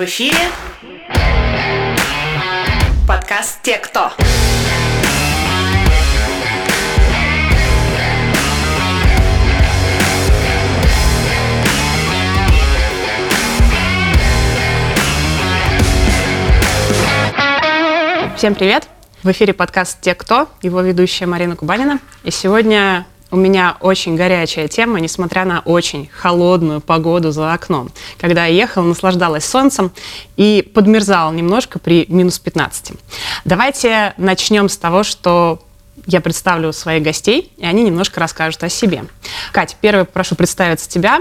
В эфире подкаст «Те, кто». Всем привет! В эфире подкаст «Те, кто», его ведущая Марина Кубанина. И сегодня у меня очень горячая тема, несмотря на очень холодную погоду за окном. Когда я ехала, наслаждалась солнцем и подмерзала немножко при минус 15. Давайте начнем с того, что я представлю своих гостей, и они немножко расскажут о себе. Катя, первый прошу представиться тебя.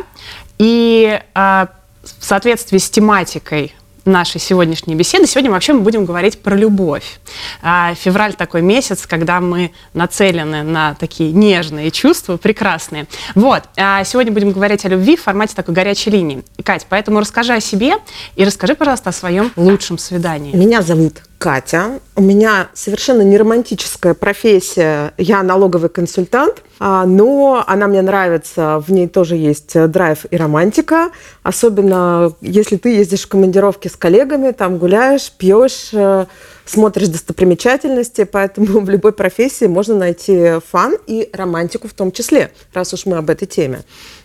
И э, в соответствии с тематикой нашей сегодняшней беседы. Сегодня вообще мы будем говорить про любовь. А, февраль такой месяц, когда мы нацелены на такие нежные чувства, прекрасные. Вот. А сегодня будем говорить о любви в формате такой горячей линии. Кать, поэтому расскажи о себе и расскажи, пожалуйста, о своем лучшем свидании. Меня зовут Катя. У меня совершенно не романтическая профессия. Я налоговый консультант, а, но она мне нравится. В ней тоже есть драйв и романтика. Особенно если ты ездишь в командировки с коллегами, там гуляешь, пьешь, э, смотришь достопримечательности. Поэтому в любой профессии можно найти фан и романтику в том числе, раз уж мы об этой теме.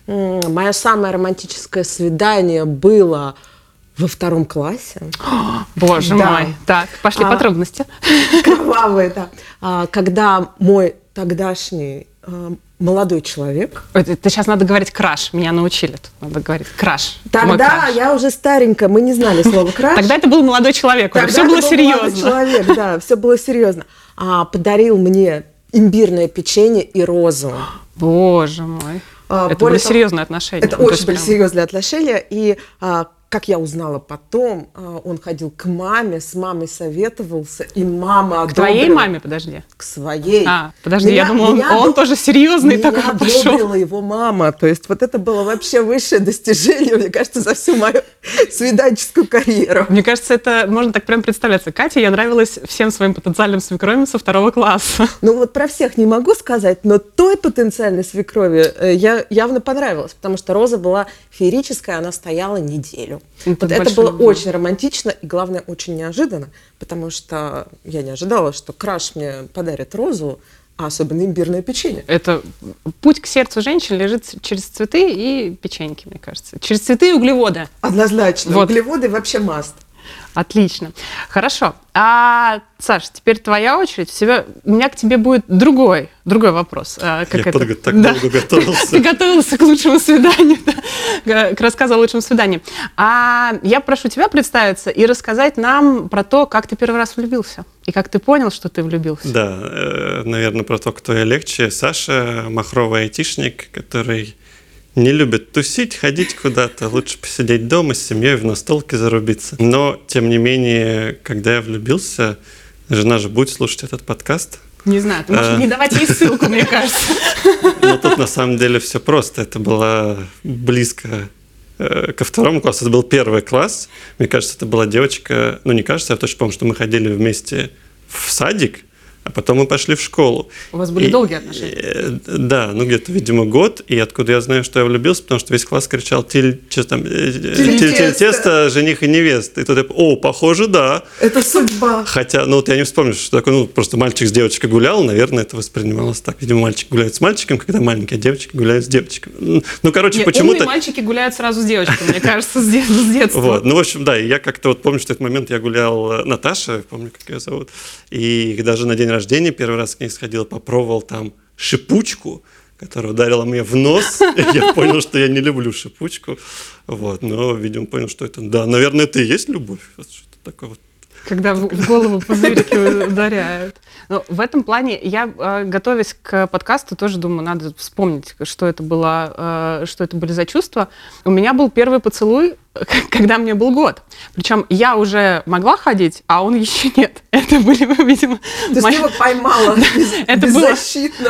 Мое самое романтическое свидание было во втором классе. Боже да. мой. Так, пошли а, подробности. Кровавые, да. А, когда мой тогдашний а, молодой человек. Это сейчас надо говорить краш. Меня научили. Тут надо говорить краш. Тогда краш. я уже старенькая, мы не знали слова краш. Тогда это был молодой человек. Тогда все было серьезно. Молодой человек, да, все было серьезно. А подарил мне имбирное печенье и розу. Боже мой. А, это были серьезные отношения. Это ну, очень были прям... серьезные отношения. И а, как я узнала потом, а, он ходил к маме, с мамой советовался, и мама К твоей маме, подожди? К своей. А, подожди, меня, я думала, он, он тоже серьезный меня такой пошел. Меня его мама, то есть вот это было вообще высшее достижение, мне кажется, за всю мою свиданческую карьеру. Мне кажется, это можно так прям представляться. Катя, я нравилась всем своим потенциальным свекровям со второго класса. Ну вот про всех не могу сказать, но той потенциальной свекрови э, я явно понравилась, потому что Роза была феерическая, она стояла неделю. Это, вот это было любовь. очень романтично и, главное, очень неожиданно, потому что я не ожидала, что краш мне подарит розу, а особенно имбирное печенье. Это путь к сердцу женщин лежит через цветы и печеньки, мне кажется. Через цветы и углеводы. Однозначно. Вот. Углеводы вообще маст. Отлично. Хорошо. А, Саш, теперь твоя очередь. Себя... У меня к тебе будет другой, другой вопрос. А, как Я это? Подго- так да. долго готовился. Ты готовился к лучшему свиданию, да? к рассказу о лучшем свидании. А я прошу тебя представиться и рассказать нам про то, как ты первый раз влюбился. И как ты понял, что ты влюбился. Да, э, наверное, про то, кто я легче. Саша, махровый айтишник, который не любит тусить, ходить куда-то, лучше посидеть дома с семьей, в настолке зарубиться. Но, тем не менее, когда я влюбился, жена же будет слушать этот подкаст. Не знаю, ты можешь а... не давать ей ссылку, мне кажется. Но тут на самом деле все просто. Это было близко э, ко второму классу. Это был первый класс. Мне кажется, это была девочка, ну не кажется, я точно помню, что мы ходили вместе в садик, а потом мы пошли в школу. У вас были и, долгие отношения? Э, да, ну где-то, видимо, год. И откуда я знаю, что я влюбился, потому что весь класс кричал «Тиль, что там, э, тиль, тиль, тиль тесто, жених и невеста». И тут я, о, похоже, да. Это судьба. Хотя, ну вот я не вспомню, что такое, ну просто мальчик с девочкой гулял, наверное, это воспринималось так. Видимо, мальчик гуляет с мальчиком, когда маленькие девочки гуляют с девочками. Ну, короче, почему-то... мальчики гуляют сразу с девочками, мне кажется, с детства. Вот, ну, в общем, да, и я как-то вот помню, что этот момент я гулял, э, Наташа, помню, как ее зовут, и даже на день рождения первый раз к ней сходил, попробовал там шипучку, которая ударила мне в нос. Я понял, что я не люблю шипучку. Вот, но, видимо, понял, что это, да, наверное, это и есть любовь. Что-то такое вот когда в голову пузырики ударяют. Но в этом плане я, э, готовясь к подкасту, тоже думаю, надо вспомнить, что это было, э, что это были за чувства. У меня был первый поцелуй когда мне был год. Причем я уже могла ходить, а он еще нет. Это были, видимо... То мои... есть ты его поймала это было,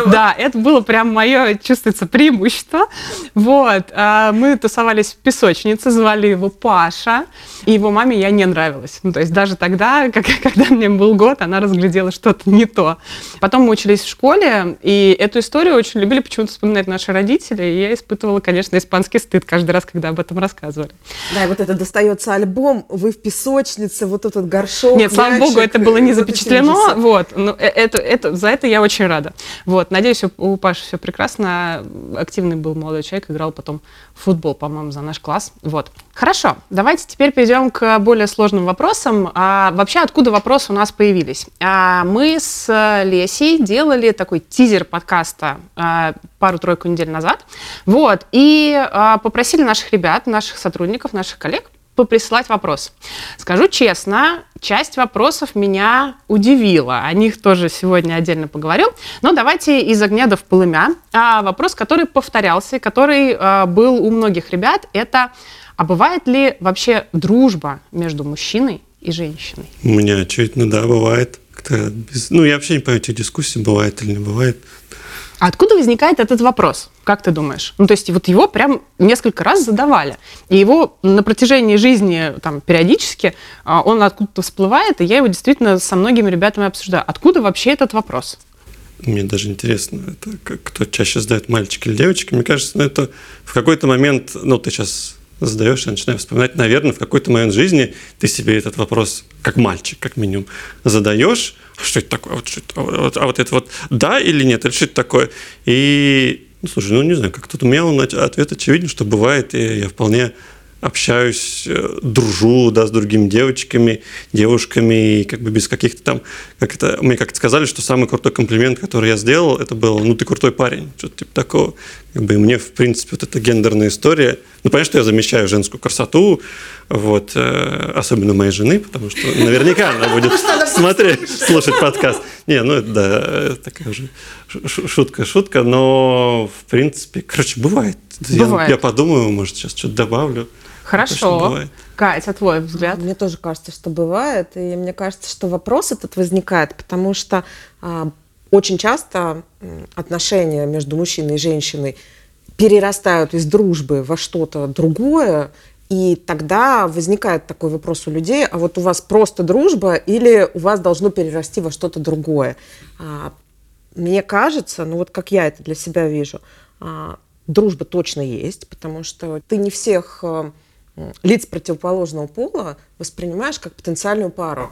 Да, это было прям мое, чувствуется, преимущество. Вот. А мы тусовались в песочнице, звали его Паша, и его маме я не нравилась. Ну, то есть даже тогда, как, когда мне был год, она разглядела что-то не то. Потом мы учились в школе, и эту историю очень любили почему-то вспоминать наши родители, и я испытывала, конечно, испанский стыд каждый раз, когда об этом рассказывали. Да, и вот это достается альбом, вы в песочнице, вот этот горшок. Нет, слава богу, это было не запечатлено, вот, но э- это, это, за это я очень рада. Вот, надеюсь, у, у Паши все прекрасно, активный был молодой человек, играл потом в футбол, по-моему, за наш класс, вот. Хорошо, давайте теперь перейдем к более сложным вопросам. А, вообще, откуда вопросы у нас появились? А, мы с э, Лесей делали такой тизер подкаста а, пару-тройку недель назад, вот, и а, попросили наших ребят, наших сотрудников, наших коллег поприсылать вопрос. Скажу честно, часть вопросов меня удивила. О них тоже сегодня отдельно поговорю. Но давайте из огня до в полымя. А, вопрос, который повторялся, который а, был у многих ребят, это а бывает ли вообще дружба между мужчиной и женщиной? У меня, очевидно, да, бывает. Без- Ну, я вообще не понимаю, этих дискуссий бывает или не бывает. А откуда возникает этот вопрос? Как ты думаешь? Ну, то есть вот его прям несколько раз задавали. И его на протяжении жизни там периодически а, он откуда-то всплывает, и я его действительно со многими ребятами обсуждаю. Откуда вообще этот вопрос? Мне даже интересно, это кто чаще задает, мальчик или девочка. Мне кажется, ну, это в какой-то момент, ну, ты сейчас задаешь, я начинаю вспоминать, наверное, в какой-то момент жизни ты себе этот вопрос, как мальчик, как минимум, задаешь, а что это такое, вот, что это, а вот, а вот это вот да или нет, или что это такое? И, ну, слушай, ну, не знаю, как тут у меня ответ очевиден, что бывает, и я вполне общаюсь, э, дружу, да, с другими девочками, девушками, и как бы без каких-то там, как это, мне как-то сказали, что самый крутой комплимент, который я сделал, это был, ну, ты крутой парень, что-то типа такого. Как бы и мне, в принципе, вот эта гендерная история, ну, понятно, что я замещаю женскую красоту, вот, э, особенно моей жены, потому что наверняка она будет смотреть, слушать подкаст. Не, ну, это, да, э, такая уже ш- ш- шутка, шутка, но, в принципе, короче, бывает. Я- Бывает. Я, подумаю, может, сейчас что-то добавлю. Хорошо. Катя, твой взгляд? Мне тоже кажется, что бывает, и мне кажется, что вопрос этот возникает, потому что а, очень часто отношения между мужчиной и женщиной перерастают из дружбы во что-то другое, и тогда возникает такой вопрос у людей, а вот у вас просто дружба или у вас должно перерасти во что-то другое? А, мне кажется, ну вот как я это для себя вижу, а, дружба точно есть, потому что ты не всех м, лиц противоположного пола воспринимаешь как потенциальную пару.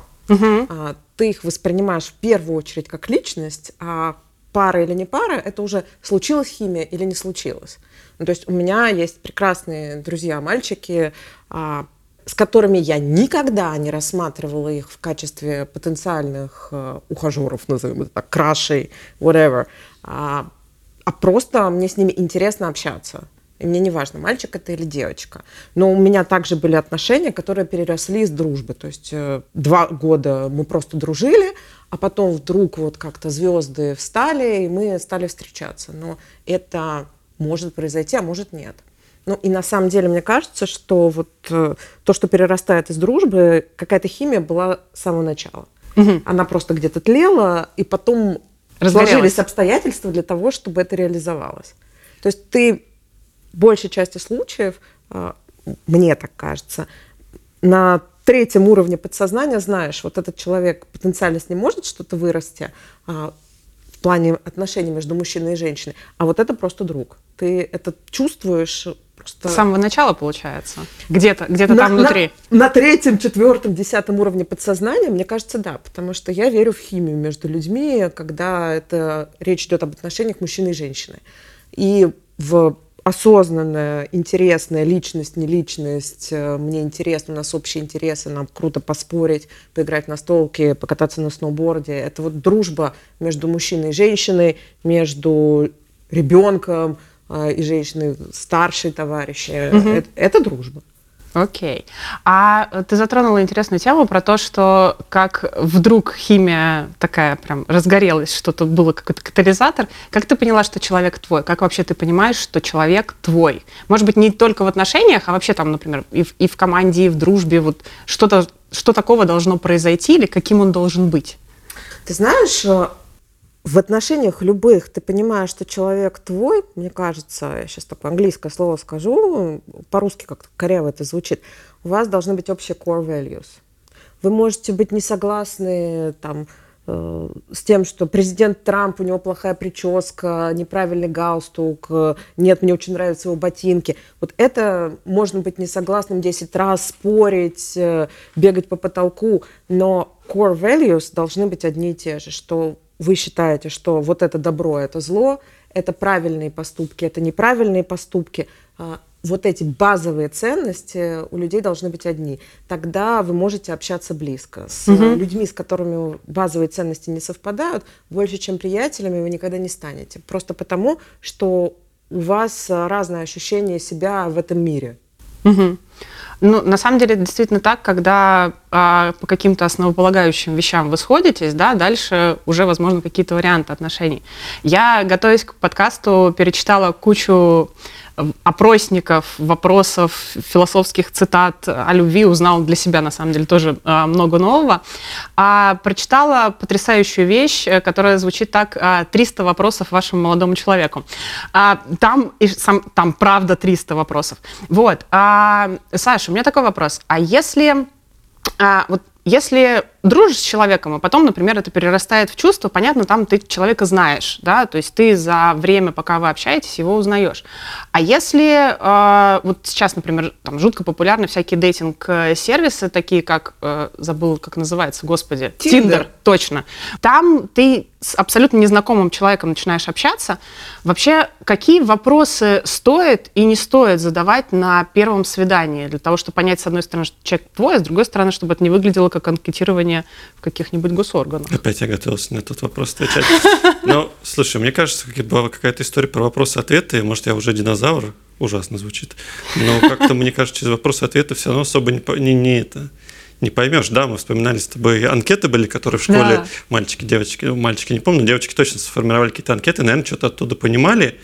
А, Ты их воспринимаешь в первую очередь как личность, а пара или не пара, это уже случилась химия или не случилось. Ну, то есть у меня есть прекрасные друзья-мальчики, а, с которыми я никогда не рассматривала их в качестве потенциальных э, ухажеров, назовем это так, крашей, whatever, а, а просто мне с ними интересно общаться. И мне не важно, мальчик это или девочка. Но у меня также были отношения, которые переросли из дружбы. То есть э, два года мы просто дружили, а потом вдруг вот как-то звезды встали, и мы стали встречаться. Но это может произойти, а может нет. Ну и на самом деле мне кажется, что вот э, то, что перерастает из дружбы, какая-то химия была с самого начала. Она просто где-то тлела, и потом сложились обстоятельства для того, чтобы это реализовалось. То есть ты в большей части случаев, а, мне так кажется, на третьем уровне подсознания знаешь, вот этот человек потенциально с ним может что-то вырасти а, в плане отношений между мужчиной и женщиной, а вот это просто друг. Ты это чувствуешь просто... С самого начала, получается. Где-то, где-то На- там на- внутри. На, третьем, четвертом, десятом уровне подсознания, мне кажется, да, потому что я верю в химию между людьми, когда это речь идет об отношениях мужчины и женщины. И в осознанная, интересная личность, не личность, э, мне интересно, у нас общие интересы, нам круто поспорить, поиграть на столке, покататься на сноуборде. Это вот дружба между мужчиной и женщиной, между ребенком э, и женщиной, старшей товарищи. Это, это дружба. Окей. А э, ты затронула интересную тему про то, что как вдруг химия такая прям разгорелась, что-то было какой-то катализатор. Как ты поняла, что человек твой? Как вообще ты понимаешь, что человек твой? Может быть, не только в отношениях, а вообще там, например, и в, и в команде, и в дружбе. Вот что-то, что такого должно произойти или каким он должен быть? Ты знаешь, э, в отношениях любых ты понимаешь, что человек твой, мне кажется, я сейчас такое английское слово скажу, по-русски как-то коряво это звучит, у вас должны быть общие core values. Вы можете быть не согласны там, э, с тем, что президент Трамп, у него плохая прическа, неправильный галстук, э, нет, мне очень нравятся его ботинки. Вот это можно быть не согласным 10 раз, спорить, э, бегать по потолку, но core values должны быть одни и те же, что вы считаете, что вот это добро, это зло, это правильные поступки, это неправильные поступки, а вот эти базовые ценности у людей должны быть одни. Тогда вы можете общаться близко. С угу. людьми, с которыми базовые ценности не совпадают, больше, чем приятелями вы никогда не станете. Просто потому, что у вас разное ощущение себя в этом мире. Угу. Ну, на самом деле, действительно так, когда а, по каким-то основополагающим вещам вы сходитесь, да, дальше уже, возможно, какие-то варианты отношений. Я, готовясь к подкасту, перечитала кучу опросников, вопросов, философских цитат о любви узнал для себя, на самом деле, тоже а, много нового. А прочитала потрясающую вещь, э, которая звучит так, 300 а, вопросов вашему молодому человеку. А, там, и сам, там правда 300 вопросов. Вот. Саша, у меня такой вопрос. А если вот если дружишь с человеком, а потом, например, это перерастает в чувство, понятно, там ты человека знаешь, да, то есть ты за время, пока вы общаетесь, его узнаешь. А если э, вот сейчас, например, там жутко популярны всякие дейтинг-сервисы, такие как, э, забыл, как называется, господи, Тиндер, точно. Там ты с абсолютно незнакомым человеком начинаешь общаться. Вообще, какие вопросы стоит и не стоит задавать на первом свидании для того, чтобы понять, с одной стороны, что человек твой, а с другой стороны, чтобы это не выглядело как анкетирование в каких-нибудь госорганах. Опять я готовился на этот вопрос отвечать. Но, слушай, мне кажется, была какая-то история про вопросы-ответы, может, я уже динозавр, ужасно звучит, но как-то, мне кажется, через вопросы-ответы все равно особо не, не, не это не поймешь. Да, мы вспоминали с тобой анкеты были, которые в школе да. мальчики, девочки, мальчики не помню, девочки точно сформировали какие-то анкеты, наверное, что-то оттуда понимали,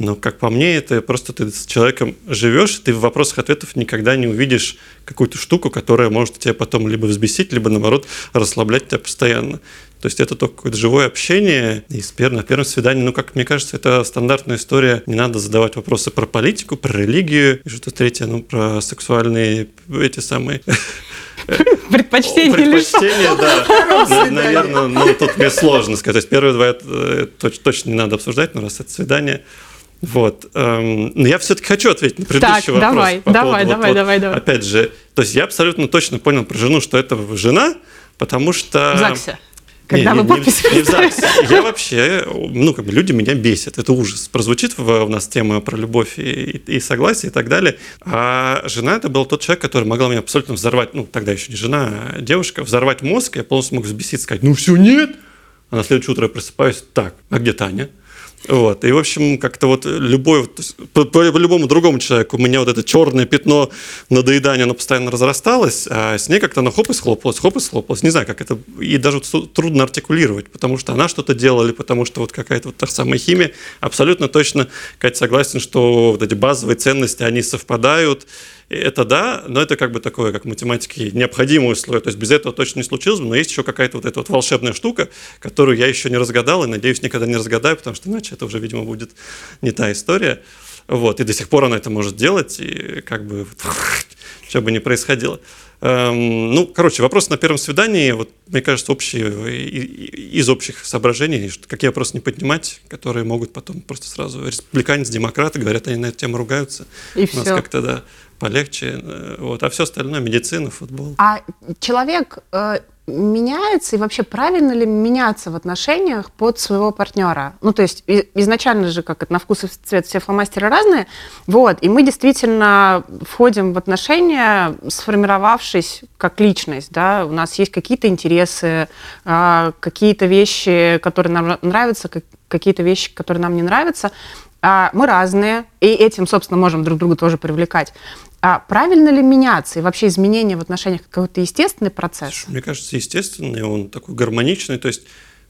но, как по мне, это просто ты с человеком живешь, ты в вопросах ответов никогда не увидишь какую-то штуку, которая может тебя потом либо взбесить, либо, наоборот, расслаблять тебя постоянно. То есть это только какое-то живое общение. И с пер... на первом свидании, ну, как мне кажется, это стандартная история. Не надо задавать вопросы про политику, про религию, и что-то третье, ну, про сексуальные эти самые Предпочтение Предпочтение, да. Наверное, ну, тут мне сложно сказать. То есть первые два э, точно не надо обсуждать, но раз это свидание, вот. Эм, но я все-таки хочу ответить на предыдущий так, вопрос. Давай, по давай, поводу, давай, вот, давай, давай. Опять же, то есть я абсолютно точно понял про жену, что это жена, потому что... В ЗАГСе. Когда не, вы подпись не, не в ЗАГСе. Я вообще, ну, как бы люди меня бесят. Это ужас. Прозвучит в, у нас тема про любовь и, и, и согласие и так далее. А жена это был тот человек, который могла меня абсолютно взорвать, ну, тогда еще не жена, а девушка, взорвать мозг. Я полностью мог взбеситься, сказать, ну, все, нет. А на следующее утро я просыпаюсь, так, а где Таня? Вот. И, в общем, как-то вот любой, по, по любому другому человеку у меня вот это черное пятно надоедания, оно постоянно разрасталось, а с ней как-то оно хоп и схлопалось, хоп и схлопалось. Не знаю, как это, и даже трудно артикулировать, потому что она что-то делала, или потому что вот какая-то вот та самая химия. Абсолютно точно, Катя, согласен, что вот эти базовые ценности, они совпадают, это да, но это как бы такое, как математики, необходимое условие. То есть без этого точно не случилось бы, но есть еще какая-то вот эта вот волшебная штука, которую я еще не разгадал и, надеюсь, никогда не разгадаю, потому что иначе это уже, видимо, будет не та история. Вот, и до сих пор она это может делать, и как бы что бы ни происходило. Эм, ну, короче, вопрос на первом свидании, вот, мне кажется, общие, из общих соображений, какие вопросы не поднимать, которые могут потом просто сразу республиканец, демократы, говорят, они на эту тему ругаются. И У нас как-то, да, полегче. Э, вот. А все остальное, медицина, футбол. А человек э, меняется, и вообще правильно ли меняться в отношениях под своего партнера? Ну, то есть изначально же, как это, на вкус и цвет все фломастеры разные, вот, и мы действительно входим в отношения, сформировавшись как личность, да, у нас есть какие-то интересы, э, какие-то вещи, которые нам нравятся, какие-то вещи, которые нам не нравятся, а мы разные, и этим, собственно, можем друг друга тоже привлекать. А правильно ли меняться? И вообще изменения в отношениях какой-то естественный процесс? Мне кажется, естественный, он такой гармоничный. То есть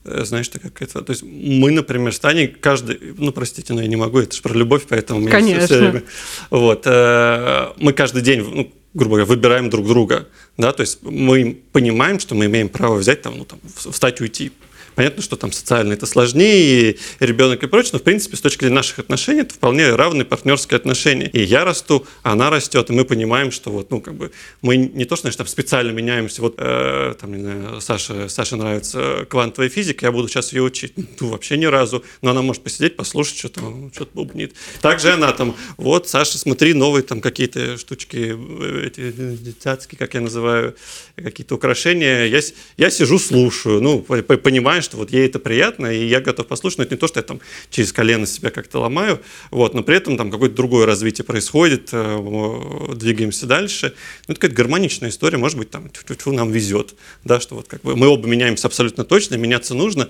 э, знаешь, так как это... То есть мы, например, с Таней каждый... Ну, простите, но я не могу, это же про любовь, поэтому... Конечно. Все время, вот. Э, мы каждый день, ну, грубо говоря, выбираем друг друга, да, то есть мы понимаем, что мы имеем право взять там, ну, там, встать, уйти, Понятно, что там социально это сложнее, и ребенок и прочее, но, в принципе, с точки зрения наших отношений, это вполне равные партнерские отношения. И я расту, она растет, и мы понимаем, что вот, ну, как бы, мы не то, что, значит, там специально меняемся, вот, э, там, не знаю, Саше, Саше нравится квантовая физика, я буду сейчас ее учить. Ну, вообще ни разу. Но она может посидеть, послушать, что там, что-то бубнит. Также она там, вот, Саша, смотри, новые там какие-то штучки, э, эти детские, как я называю, какие-то украшения. Я, я сижу, слушаю, ну, понимаю, что вот ей это приятно, и я готов послушать, но это не то, что я там через колено себя как-то ломаю, вот, но при этом там какое-то другое развитие происходит, э, двигаемся дальше. Ну, это какая-то гармоничная история, может быть, там, нам везет, да, что вот как бы мы оба меняемся абсолютно точно, меняться нужно,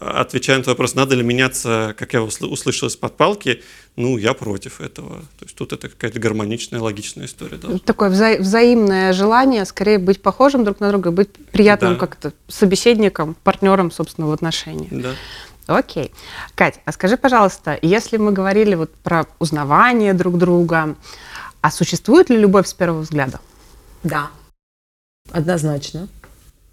отвечая на вопрос, надо ли меняться, как я услышал из-под палки, ну, я против этого. То есть тут это какая-то гармоничная, логичная история. Должна. Такое вза- взаимное желание скорее быть похожим друг на друга, быть приятным да. как-то собеседником, партнером, собственно, в отношениях. Да. Окей. Кать, а скажи, пожалуйста, если мы говорили вот про узнавание друг друга, а существует ли любовь с первого взгляда? Да, однозначно.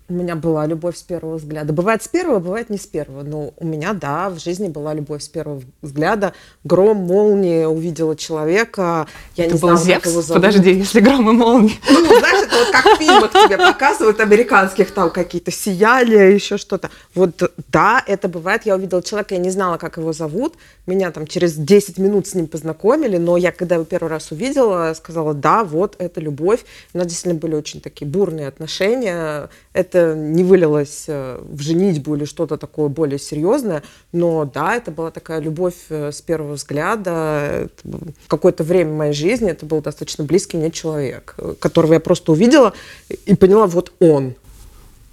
У меня была любовь с первого взгляда. Бывает с первого, бывает не с первого. Но у меня, да, в жизни была любовь с первого взгляда. Гром, молния, увидела человека. Я это не был знала, Зевс? как его зовут. Подожди, если гром и молния. Ну, знаешь, это вот как в фильмах тебе показывают, американских, там какие-то сияния, еще что-то. Вот, да, это бывает. Я увидела человека, я не знала, как его зовут. Меня там через 10 минут с ним познакомили, но я, когда его первый раз увидела, сказала, да, вот, это любовь. У нас действительно были очень такие бурные отношения. Это не вылилось э, в женитьбу или что-то такое более серьезное, но да, это была такая любовь э, с первого взгляда. Какое-то время моей жизни это был достаточно близкий мне человек, э, которого я просто увидела и поняла, вот он.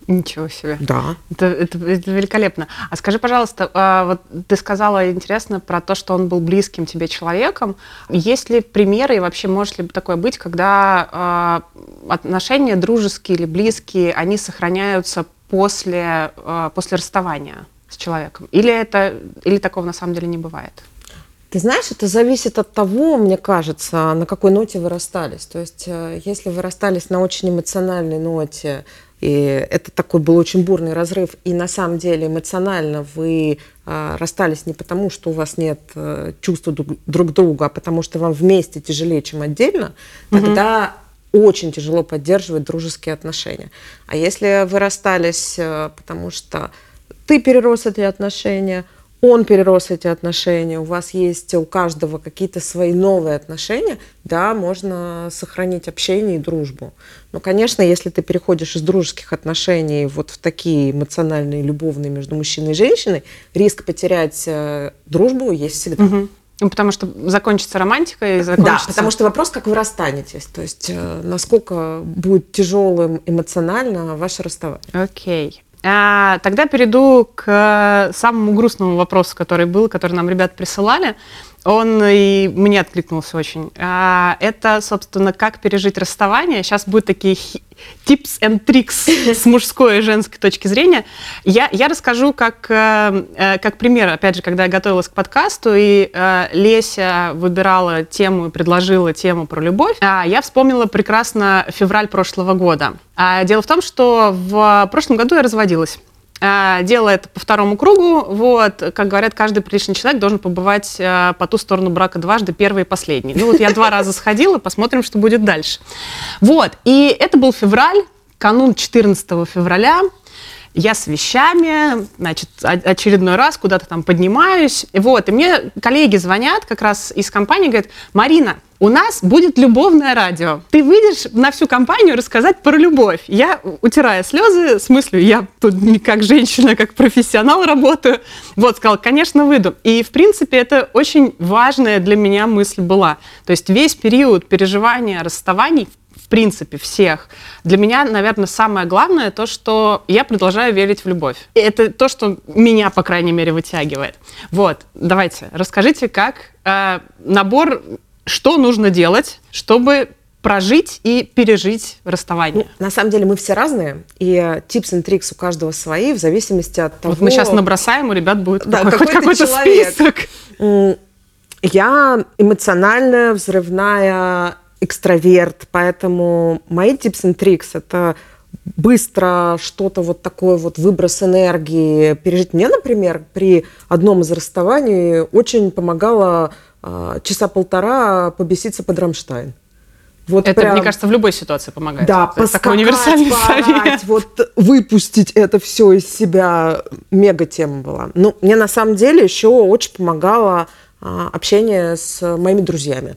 Ничего себе. Да. Это, это, это великолепно. А скажи, пожалуйста, а, вот ты сказала интересно про то, что он был близким тебе человеком. Есть ли примеры и вообще может ли такое быть, когда а, отношения дружеские или близкие, они сохраняются после, а, после расставания с человеком? Или, это, или такого на самом деле не бывает? Ты знаешь, это зависит от того, мне кажется, на какой ноте вы расстались. То есть, э, если вы расстались на очень эмоциональной ноте, и это такой был очень бурный разрыв. И на самом деле эмоционально вы а, расстались не потому, что у вас нет а, чувства друг, друг друга, а потому что вам вместе тяжелее, чем отдельно, угу. тогда очень тяжело поддерживать дружеские отношения. А если вы расстались, потому что ты перерос эти отношения, он перерос эти отношения, у вас есть у каждого какие-то свои новые отношения, да, можно сохранить общение и дружбу. Но, конечно, если ты переходишь из дружеских отношений вот в такие эмоциональные, любовные между мужчиной и женщиной, риск потерять э, дружбу есть всегда. Угу. Ну, потому что закончится романтика и закончится... Да, потому что вопрос, как вы расстанетесь, то есть э, насколько будет тяжелым эмоционально ваше расставание. Окей. А, тогда перейду к самому грустному вопросу, который был, который нам ребят присылали. Он и мне откликнулся очень. А, это, собственно, как пережить расставание. Сейчас будут такие tips and tricks с мужской и женской точки зрения. Я, я расскажу как, э, э, как пример, опять же, когда я готовилась к подкасту, и э, Леся выбирала тему и предложила тему про любовь, а я вспомнила прекрасно февраль прошлого года. А дело в том, что в прошлом году я разводилась. А, делает по второму кругу. Вот, как говорят, каждый приличный человек должен побывать а, по ту сторону брака дважды, первый и последний. Ну вот я два раза сходила, посмотрим, что будет дальше. Вот, и это был февраль, канун 14 февраля. Я с вещами, значит, очередной раз куда-то там поднимаюсь. Вот, и мне коллеги звонят как раз из компании, говорят, Марина, у нас будет любовное радио. Ты выйдешь на всю компанию рассказать про любовь. Я, утирая слезы, с мыслью, я тут не как женщина, как профессионал работаю. Вот, сказала, конечно, выйду. И, в принципе, это очень важная для меня мысль была. То есть весь период переживания расставаний, в принципе, всех. Для меня, наверное, самое главное то, что я продолжаю верить в любовь. И это то, что меня, по крайней мере, вытягивает. Вот, давайте, расскажите, как э, набор что нужно делать, чтобы прожить и пережить расставание? Ну, на самом деле мы все разные, и типс и трикс у каждого свои, в зависимости от того... Вот мы сейчас набросаем, у ребят будет да, какой-то, какой список. Я эмоциональная, взрывная экстраверт, поэтому мои типс и трикс — это быстро что-то вот такое вот выброс энергии пережить. Мне, например, при одном из расставаний очень помогало э, часа полтора побеситься под Рамштайн. Вот это, прям, мне кажется, в любой ситуации помогает. Да, это поскакать, такой универсальный поорать, совет. вот выпустить это все из себя мега тема была. Ну, мне на самом деле еще очень помогало а, общение с моими друзьями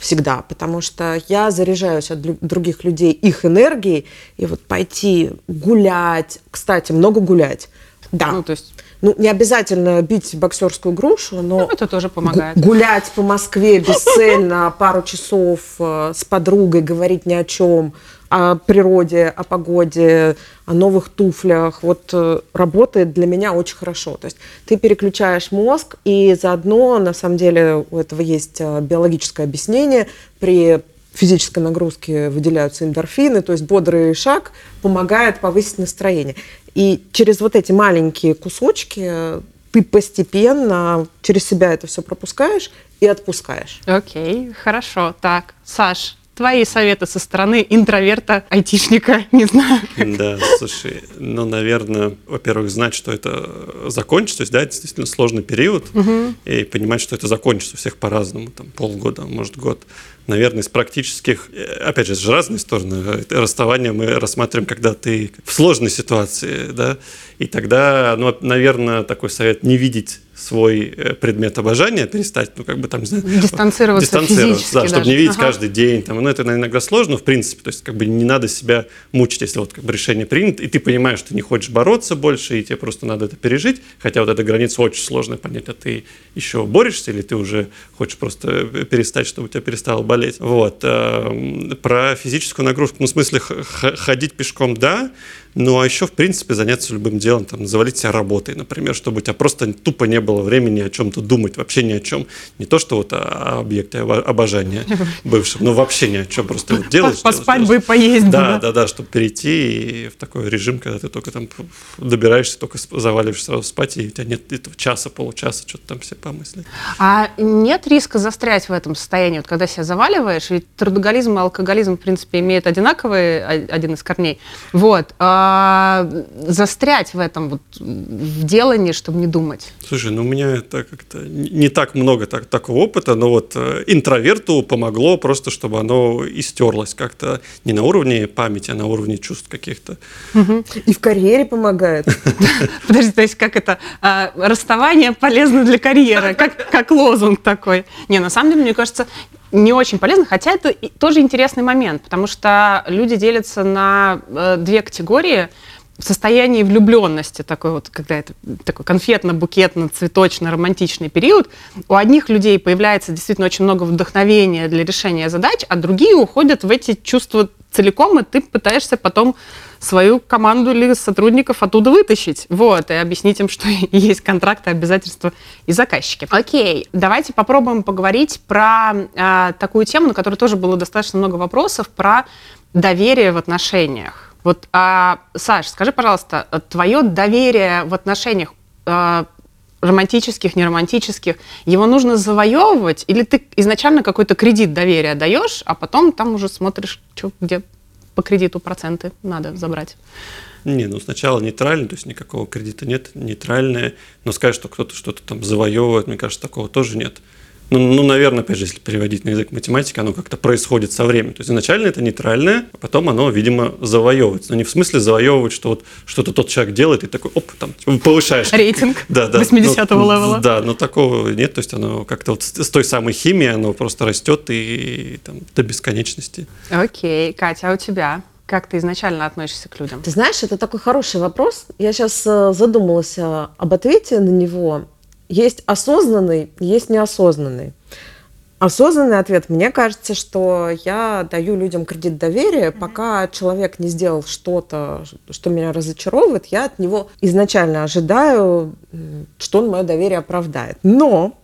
всегда, потому что я заряжаюсь от других людей их энергией, и вот пойти гулять, кстати, много гулять, да. Ну, то есть... Ну, не обязательно бить боксерскую грушу, но... Ну, это тоже помогает. Гулять по Москве бесцельно пару часов э, с подругой, говорить ни о чем, о природе, о погоде, о новых туфлях, вот э, работает для меня очень хорошо. То есть ты переключаешь мозг, и заодно, на самом деле, у этого есть э, биологическое объяснение. При физической нагрузке выделяются эндорфины, то есть бодрый шаг помогает повысить настроение. И через вот эти маленькие кусочки ты постепенно через себя это все пропускаешь и отпускаешь. Окей, хорошо. Так, Саш, твои советы со стороны интроверта, айтишника, не знаю. Да, слушай, ну, наверное, во-первых, знать, что это закончится, то есть, да, действительно сложный период, угу. и понимать, что это закончится у всех по-разному, там, полгода, может, год наверное, из практических, э, опять же, же разные стороны. Расставание мы рассматриваем, когда ты в сложной ситуации, да, и тогда, ну, наверное, такой совет не видеть свой э, предмет обожания, перестать, ну, как бы там, не знаю... Дистанцироваться, дистанцироваться да, чтобы даже. не видеть ага. каждый день. Там, ну, это иногда сложно, в принципе, то есть, как бы не надо себя мучить, если вот как бы решение принято, и ты понимаешь, что ты не хочешь бороться больше, и тебе просто надо это пережить, хотя вот эта граница очень сложная понять, а ты еще борешься, или ты уже хочешь просто перестать, чтобы у тебя перестало болеть. Вот. Эм, про физическую нагрузку, ну, в смысле, ходить пешком, да, ну, а еще, в принципе, заняться любым делом, там, завалить себя работой, например, чтобы у тебя просто тупо не было времени о чем-то думать, вообще ни о чем. Не то, что вот о объекте обожания бывшем, но вообще ни о чем, просто вот делаешь. Поспать бы и поесть. Да, да, да, чтобы перейти в такой режим, когда ты только там добираешься, только заваливаешься сразу спать, и у тебя нет этого часа, получаса, что-то там все помыслить. А нет риска застрять в этом состоянии, вот когда себя заваливаешь, ведь трудоголизм и алкоголизм, в принципе, имеют одинаковый, один из корней. Вот. А а, застрять в этом вот в делании, чтобы не думать? Слушай, ну у меня это как-то не так много так, такого опыта, но вот э, интроверту помогло просто, чтобы оно истерлось как-то не на уровне памяти, а на уровне чувств каких-то. И в карьере помогает. Подожди, то есть как это? А, расставание полезно для карьеры, как лозунг такой. Не, на самом деле, мне кажется, не очень полезно, хотя это тоже интересный момент, потому что люди делятся на э, две категории. В состоянии влюбленности, такой вот, когда это такой конфетно-букетно-цветочно-романтичный период, у одних людей появляется действительно очень много вдохновения для решения задач, а другие уходят в эти чувства целиком, и ты пытаешься потом свою команду или сотрудников оттуда вытащить. Вот, и объяснить им, что есть контракты, обязательства и заказчики. Окей, давайте попробуем поговорить про э, такую тему, на которую тоже было достаточно много вопросов, про доверие в отношениях. Вот, а, Саш, скажи, пожалуйста, твое доверие в отношениях э, романтических, неромантических, его нужно завоевывать, или ты изначально какой-то кредит доверия даешь, а потом там уже смотришь, что, где по кредиту проценты надо забрать? Не, ну сначала нейтрально, то есть никакого кредита нет, нейтральное, но сказать, что кто-то что-то там завоевывает, мне кажется, такого тоже нет. Ну, ну, наверное, опять же, если переводить на язык математики, оно как-то происходит со временем. То есть изначально это нейтральное, а потом оно, видимо, завоевывается. Но не в смысле завоевывать, что вот что-то тот человек делает, и такой, оп, там, повышаешь. Рейтинг да, да, 80-го ну, левела. Да, но такого нет. То есть оно как-то вот с той самой химией, оно просто растет и, и там, до бесконечности. Окей. Катя, а у тебя? Как ты изначально относишься к людям? Ты знаешь, это такой хороший вопрос. Я сейчас э, задумалась э, об ответе на него. Есть осознанный, есть неосознанный. Осознанный ответ. Мне кажется, что я даю людям кредит доверия, пока человек не сделал что-то, что меня разочаровывает, я от него изначально ожидаю, что он мое доверие оправдает. Но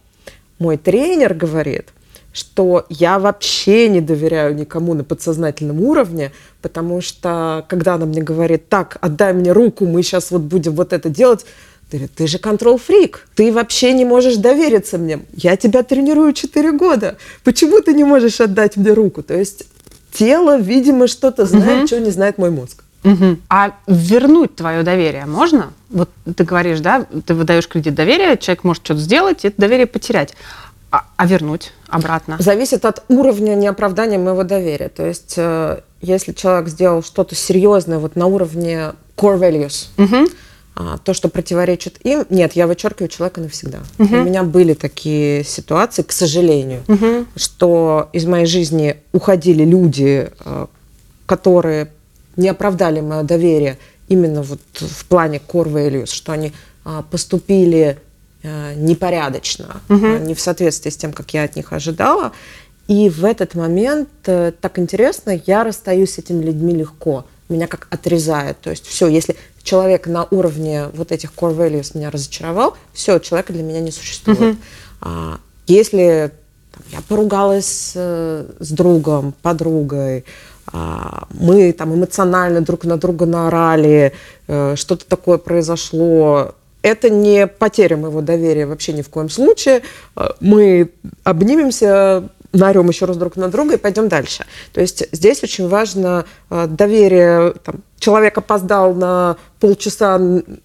мой тренер говорит, что я вообще не доверяю никому на подсознательном уровне, потому что когда она мне говорит, так, отдай мне руку, мы сейчас вот будем вот это делать, ты, ты же контрол-фрик, ты вообще не можешь довериться мне. Я тебя тренирую 4 года. Почему ты не можешь отдать мне руку? То есть тело, видимо, что-то знает, угу. чего не знает мой мозг. Мгм. А вернуть твое доверие можно? Вот ты говоришь, да, ты выдаешь кредит доверия, человек может что-то сделать, и это доверие потерять. А, а вернуть обратно? Зависит от уровня неоправдания моего доверия. То есть, э, если человек сделал что-то серьезное вот на уровне core values, Мгм. А, то, что противоречит им, нет, я вычеркиваю человека навсегда. У меня были такие ситуации, к сожалению, Мгм. что из моей жизни уходили люди, э, которые не оправдали мое доверие именно вот в плане core values, что они а, поступили э, непорядочно, э, не в соответствии с тем, как я от них ожидала. И в этот момент, э, так интересно, я расстаюсь с этими людьми легко. Меня как отрезает. То есть все, если человек на уровне вот этих core values меня разочаровал, все, человека для меня не существует. А, если там, я поругалась э, с другом, подругой, а, мы там эмоционально друг на друга наорали, э, что-то такое произошло. Это не потеря моего доверия вообще ни в коем случае. Э, Мы обнимемся, наорем еще раз друг на друга и пойдем дальше. То есть здесь очень важно э, доверие. Там, человек опоздал на полчаса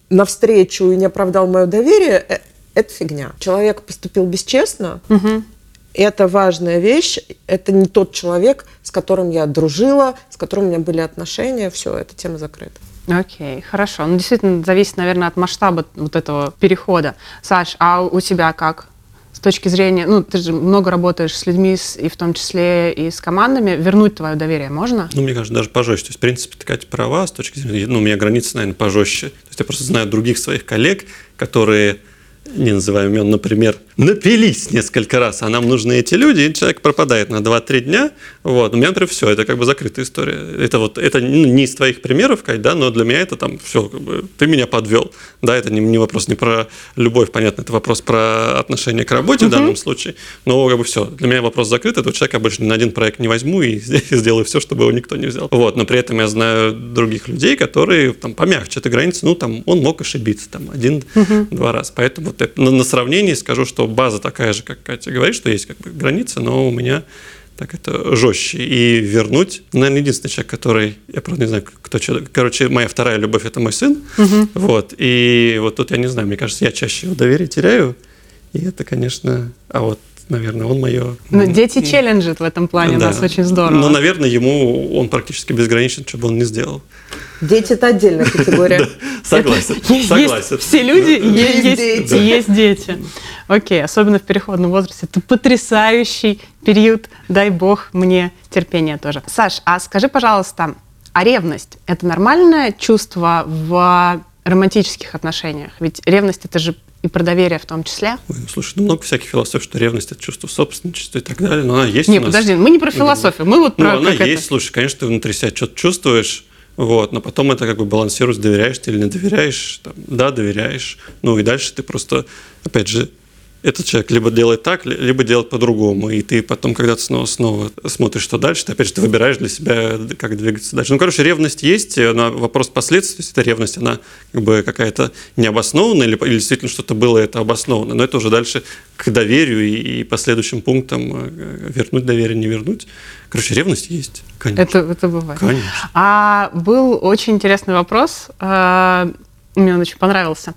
на встречу и не оправдал мое доверие. э, Это фигня. Человек поступил бесчестно, Мгм. это важная вещь. Это не тот человек, с которым я дружила, с которым у меня были отношения. Все, эта тема закрыта. Окей, хорошо. Ну, действительно, зависит, наверное, от масштаба вот этого перехода. Саш, а у тебя как? С точки зрения, ну, ты же много работаешь с людьми, с- и в том числе и с командами. Вернуть твое доверие можно? Ну, мне кажется, даже пожестче. То есть, в принципе, ты, Катя, права с точки зрения... Ну, у меня границы, наверное, пожестче. То есть, я просто знаю других своих коллег, которые, не называя имен, например, напились несколько раз, а нам нужны эти люди, и человек пропадает на 2-3 дня. Вот. У меня, например, все, это как бы закрытая история. Это вот, это ну, не из твоих примеров, Кать, да, но для меня это там все, как бы, ты меня подвел. Да, это не, не вопрос не про любовь, понятно, это вопрос про отношение к работе в данном случае. Но как бы все, для меня вопрос закрыт, этого человека я больше ни на один проект не возьму и сделаю все, чтобы его никто не взял. Вот, но при этом я знаю других людей, которые там помягче этой границы, ну там он мог ошибиться там один-два раза. Поэтому вот это- на, на сравнении скажу, что база такая же, как Катя говорит, что есть как бы границы, но у меня так это жестче. И вернуть, наверное, единственный человек, который, я правда не знаю, кто что, короче, моя вторая любовь это мой сын, вот, и вот тут я не знаю, мне кажется, я чаще его доверие теряю, и это, конечно, а вот, наверное, он мое... Ну, дети челленджит в этом плане, Да. нас очень здорово. Но, наверное, ему он практически безграничен, что бы он не сделал. Дети – это отдельная категория. Согласен, Есть- согласен. все люди, есть дети. Окей, особенно в переходном возрасте. Это потрясающий период. Дай бог мне терпения тоже. Саш, а скажи, пожалуйста, а ревность – это нормальное чувство в романтических отношениях? Ведь ревность – это же и про доверие в том числе. Ой, ну, слушай, ну много всяких философий, что ревность это чувство собственничества и так далее, но она есть Не, у нас. подожди, мы не про философию, мы вот Ну, про она как есть, это. слушай, конечно, ты внутри себя что-то чувствуешь, вот, но потом это как бы балансируешь, доверяешь ты или не доверяешь, там, да, доверяешь, ну и дальше ты просто, опять же, этот человек либо делает так, ли- либо делает по-другому, и ты потом, когда ты снова, снова смотришь, что дальше, ты опять же ты выбираешь для себя, как двигаться дальше. Ну, короче, ревность есть, но вопрос последствий, то есть эта ревность, она как бы какая-то необоснованная, или, или действительно что-то было это обоснованно, но это уже дальше к доверию и, и последующим пунктам э, вернуть доверие, не вернуть. Короче, ревность есть, конечно. Это, это бывает. Конечно. А был очень интересный вопрос, э, мне он очень понравился.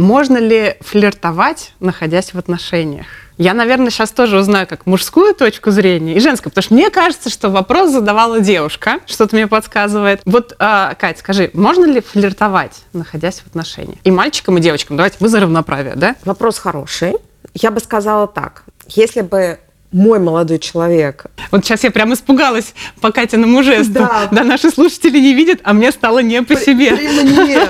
Можно ли флиртовать, находясь в отношениях? Я, наверное, сейчас тоже узнаю как мужскую точку зрения и женскую, потому что мне кажется, что вопрос задавала девушка, что-то мне подсказывает. Вот, э, Кать, скажи, можно ли флиртовать, находясь в отношениях? И мальчикам, и девочкам. Давайте, мы за равноправие, да? Вопрос хороший. Я бы сказала так. Если бы мой молодой человек Вот сейчас я прям испугалась по Катиному жесту. Да. да, наши слушатели не видят, а мне стало не по себе. при мне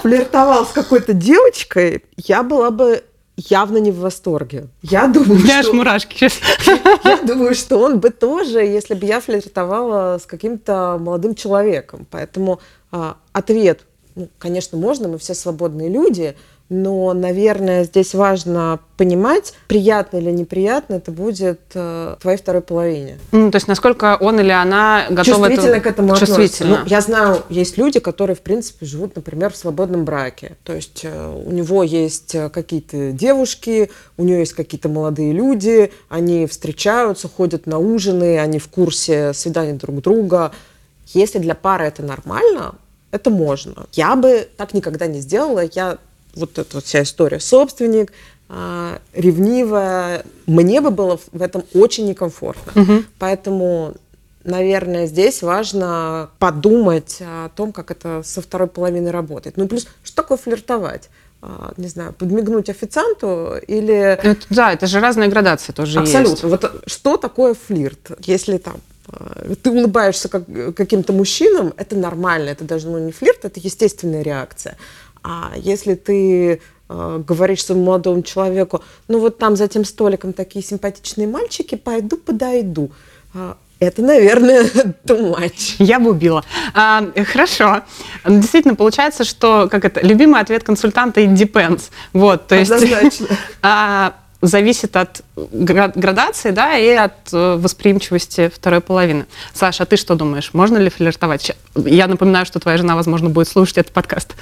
флиртовал с какой-то девочкой, я была бы явно не в восторге. Я думаю, аж что, мурашки сейчас. я думаю, что он бы тоже, если бы я флиртовала с каким-то молодым человеком. Поэтому а, ответ, ну, конечно, можно, мы все свободные люди, но, наверное, здесь важно понимать, приятно или неприятно это будет э, твоей второй половине. Ну, то есть, насколько он или она готовы чувствительно к этому. Чувствительно. Ну, я знаю, есть люди, которые, в принципе, живут, например, в свободном браке. То есть э, у него есть э, какие-то девушки, у нее есть какие-то молодые люди, они встречаются, ходят на ужины, они в курсе свиданий друг друга. Если для пары это нормально, это можно. Я бы так никогда не сделала. Я вот эта вот вся история собственник, а, ревнивая. Мне бы было в этом очень некомфортно. Мгм. Поэтому, наверное, здесь важно подумать о том, как это со второй половины работает. Ну и плюс, что такое флиртовать? А, Не знаю, подмигнуть официанту или... Это- да, это же разные градации тоже Абсолютно. есть. Вот что такое флирт? Если там э, ты улыбаешься как, каким-то мужчинам, это нормально, это даже ну, не флирт, это естественная реакция. А если ты э, говоришь своему молодому человеку, ну вот там за тем столиком такие симпатичные мальчики, пойду подойду. А, Это, наверное, too much. Я бы убила. А, хорошо. Действительно, получается, что как это, любимый ответ консультанта it depends. Вот, то есть Однозначно. а, зависит от градации, да, и от э, восприимчивости второй половины. Саша, а ты что думаешь? Можно ли флиртовать? Я напоминаю, что твоя жена, возможно, будет слушать этот подкаст.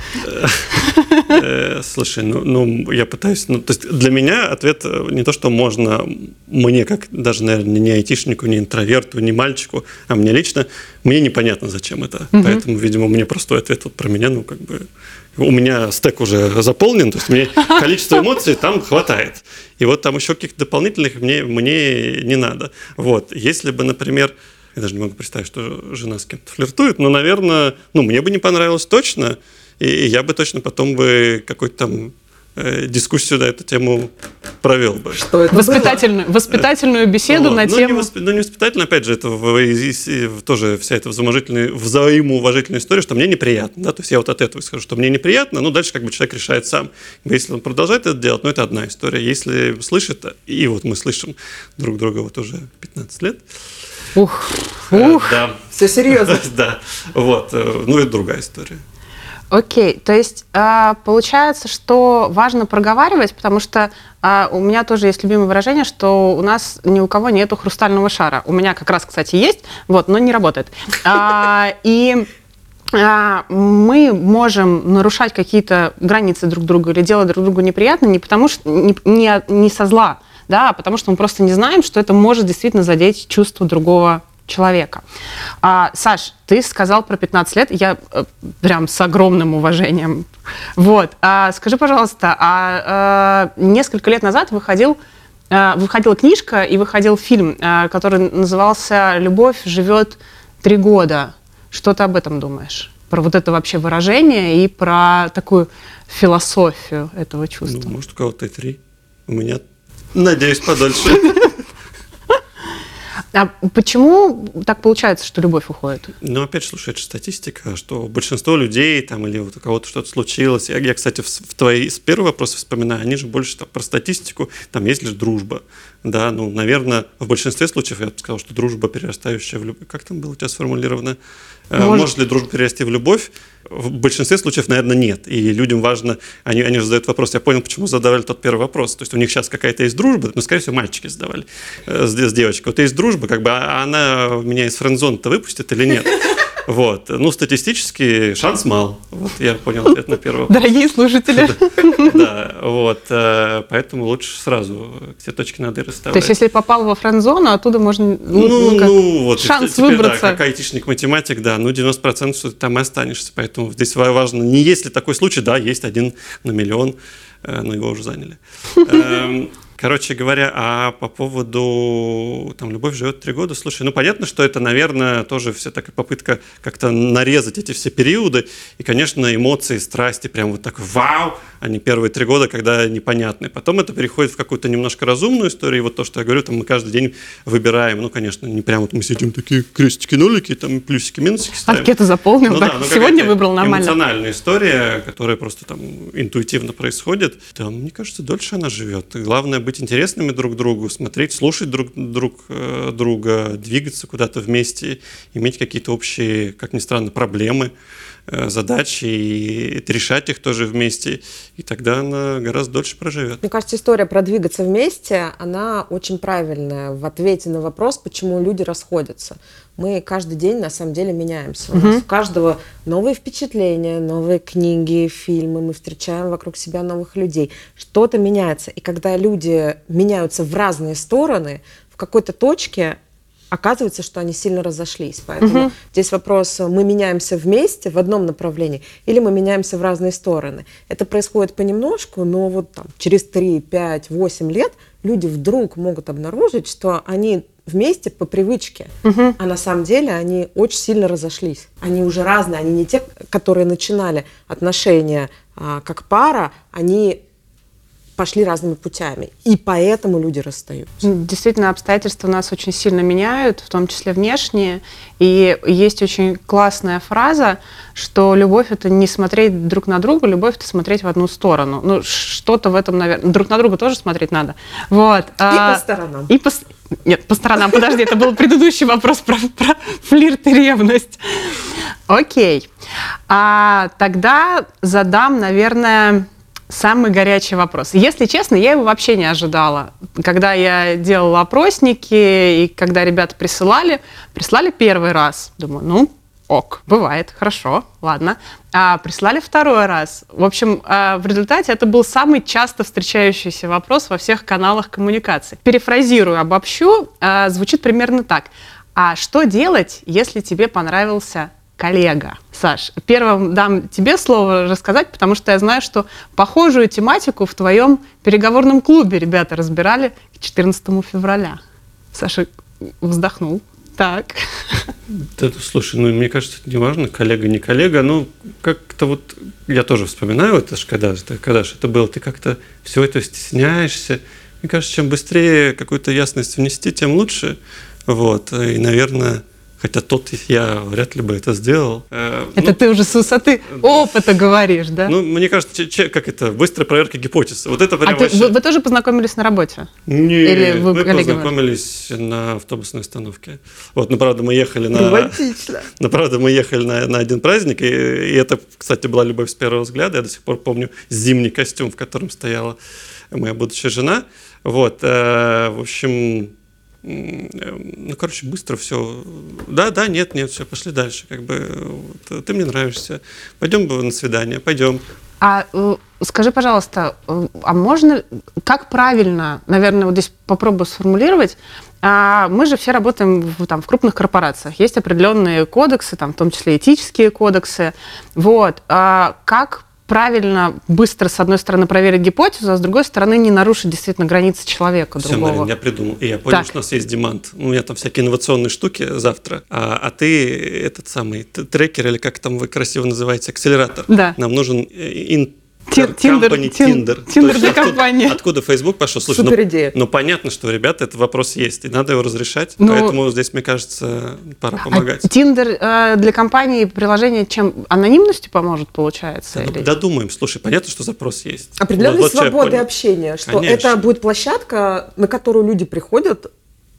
Э, Слушай, ну, ну, я пытаюсь... Ну, то есть для меня ответ э, не то, что можно мне, как даже, наверное, не айтишнику, не интроверту, не мальчику, а мне лично, мне непонятно, зачем это. Поэтому, видимо, мне простой ответ вот про меня, ну, как бы... У меня стек уже заполнен, то есть мне количество эмоций там хватает. И вот там еще каких-то дополнительных мне, мне не надо. Вот. Если бы, например, я даже не могу представить, что жена с кем-то флиртует, но, наверное, ну, мне бы не понравилось точно, и я бы точно потом бы какую-то там дискуссию на эту тему провел бы. Что это было? Воспитательную, воспитательную беседу Вот. на ну, тему... Не восп- ну, не воспитательно, опять же, это в- и- и- в- тоже вся эта взаимоуважительная, взаимоуважительная история, что мне неприятно. Да? То есть я вот от этого скажу, что мне неприятно, ну, дальше как бы человек решает сам. Если он продолжает это делать, ну, это одна история. Если слышит, и вот мы слышим друг друга вот уже 15 лет, Ух, э, ух. да, Все серьезно. да, вот, э, ну, это другая история. Окей, то есть а, получается, что важно проговаривать, потому что а, у меня тоже есть любимое выражение, что у нас ни у кого нету хрустального шара. У меня как раз, кстати, есть, вот, но не работает. А, и мы можем нарушать какие-то границы друг друга или делать друг другу неприятно не потому что не, не, не со зла, да, а потому что мы просто не знаем, что это может действительно задеть чувство другого человека. А, Саш, ты сказал про 15 лет, я э, прям с огромным уважением. Вот. А, скажи, пожалуйста, а, э, несколько лет назад выходил э, выходила книжка и выходил фильм, э, который назывался «Любовь живет три года». Что ты об этом думаешь? Про вот это вообще выражение и про такую философию этого чувства. Ну, может, у кого-то и три. У меня, надеюсь, подольше. А почему так получается, что любовь уходит? Ну, опять же, слушай, это статистика, что большинство людей там или вот у кого-то что-то случилось. Я, я, кстати, в, в твои с первого вопроса вспоминаю, они же больше там, про статистику, там есть лишь дружба. Да, ну, наверное, в большинстве случаев я бы сказал, что дружба, перерастающая в любовь. Как там было у тебя сформулировано? Э, Может- Может ли дружба перерасти в любовь? В большинстве случаев, наверное, нет. И людям важно, они, они же задают вопрос. Я понял, почему задавали тот первый вопрос. То есть у них сейчас какая-то есть дружба, но, скорее всего, мальчики задавали э, с, с девочкой. Вот есть дружба, как бы, а она меня из френдзона-то выпустит или нет? Вот. Ну, статистически шанс мал. Вот я понял ответ на первый вопрос. Дорогие слушатели, Да, вот. э, Поэтому лучше сразу все точки над «и» то есть расставлять. если попал во френд-зону, оттуда можно ну, Ну, ну, ну, вот шанс выбраться. как айтишник-математик, да, ну 90% что ты там и останешься. Поэтому здесь ва- важно, не есть ли такой случай, да, есть один на миллион, э, но его уже заняли. Короче говоря, а по поводу там любовь живет три года, слушай, ну понятно, что это, наверное, тоже вся такая попытка как-то нарезать эти все периоды. И, конечно, эмоции, страсти, прям вот так вау, они первые три года, когда непонятны. Потом это переходит в какую-то немножко разумную историю. И вот то, что я говорю, там мы каждый день выбираем, ну, конечно, не прям вот мы сидим такие крестики, нолики, там плюсики, минусики ставим. Анкету заполнил, Ну так, да, ну сегодня выбрал нормально. Эмоциональная история, которая просто там интуитивно происходит. Там, мне кажется, дольше она живет. Главное быть интересными друг другу, смотреть, слушать друг, друг э, друга, двигаться куда-то вместе, иметь какие-то общие, как ни странно, проблемы, задачи, и решать их тоже вместе. И тогда она гораздо дольше проживет. Мне кажется, история про двигаться вместе, она очень правильная в ответе на вопрос, почему люди расходятся. Мы каждый день на самом деле меняемся. У нас у каждого новые впечатления, новые книги, фильмы, мы встречаем вокруг себя новых людей. Что-то меняется. И когда люди меняются в разные стороны, в какой-то точке оказывается, что они сильно разошлись. Поэтому здесь вопрос, мы меняемся вместе в одном направлении или мы меняемся в разные стороны. Это происходит понемножку, но вот там, через 3, 5, 8 лет люди вдруг могут обнаружить, что они вместе по привычке, а на самом деле они очень сильно разошлись. Они уже разные, они не те, которые начинали отношения а, как пара, они пошли разными путями. И поэтому люди расстаются. Действительно, обстоятельства нас очень сильно меняют, в том числе внешние. И есть очень классная фраза, что любовь это не смотреть друг на друга, любовь это смотреть в одну сторону. Ну, что-то в этом, наверное. Друг на друга тоже смотреть надо. Вот. И по сторонам. И по... Нет, по сторонам. Подожди, это был предыдущий вопрос про, про флирт и ревность. Окей. А тогда задам, наверное, Самый горячий вопрос. Если честно, я его вообще не ожидала. Когда я делала опросники, и когда ребята присылали, прислали первый раз. Думаю, ну, ок, бывает, хорошо, ладно. А прислали второй раз. В общем, а, в результате это был самый часто встречающийся вопрос во всех каналах коммуникации. Перефразирую, обобщу, а, звучит примерно так. А что делать, если тебе понравился коллега. Саш, первым дам тебе слово рассказать, потому что я знаю, что похожую тематику в твоем переговорном клубе ребята разбирали к 14 февраля. Саша вздохнул. Так. Да, слушай, ну мне кажется, это не важно, коллега, не коллега, ну как-то вот я тоже вспоминаю, это же когда же, когда же это было, ты как-то все это стесняешься. Мне кажется, чем быстрее какую-то ясность внести, тем лучше. Вот, и, наверное, Хотя тот я вряд ли бы это сделал. Э, это ну, ты уже с высоты опыта говоришь, да? Ну, мне кажется, как это, быстрая проверка гипотез. Вот это прям а ты, вы, вы тоже познакомились на работе? Нет, Или вы мы познакомились на автобусной остановке. Вот, ну, правда, мы ехали на... Романтично. Ну, правда, мы ехали на, на один праздник, и, и это, кстати, была любовь с первого взгляда. Я до сих пор помню зимний костюм, в котором стояла моя будущая жена. Вот, э, в общем, ну, короче, быстро все. Да, да, нет, нет, все, пошли дальше. Как бы вот, ты мне нравишься. Пойдем на свидание, пойдем. А э, скажи, пожалуйста, э, а можно, как правильно, наверное, вот здесь попробую сформулировать, а мы же все работаем в, там, в крупных корпорациях. Есть определенные кодексы, там, в том числе этические кодексы. Вот. А как правильно, быстро, с одной стороны, проверить гипотезу, а с другой стороны, не нарушить действительно границы человека Все, другого. Марин, я придумал. И я понял, так. что у нас есть демант. У меня там всякие инновационные штуки завтра. А, а ты этот самый трекер, или как там вы красиво называете, акселератор. Да. Нам нужен ин Тиндер, Тиндер. Тиндер для компании. Откуда Facebook пошел? Слушай, Супер ну, идея. ну понятно, что, ребята, этот вопрос есть, и надо его разрешать, ну, поэтому здесь, мне кажется, пора а помогать. Тиндер э, для компании приложение чем? Анонимностью поможет, получается? Да, или? Додумаем. Слушай, понятно, что запрос есть. Определенной вот, вот свободы общения, что Конечно. это будет площадка, на которую люди приходят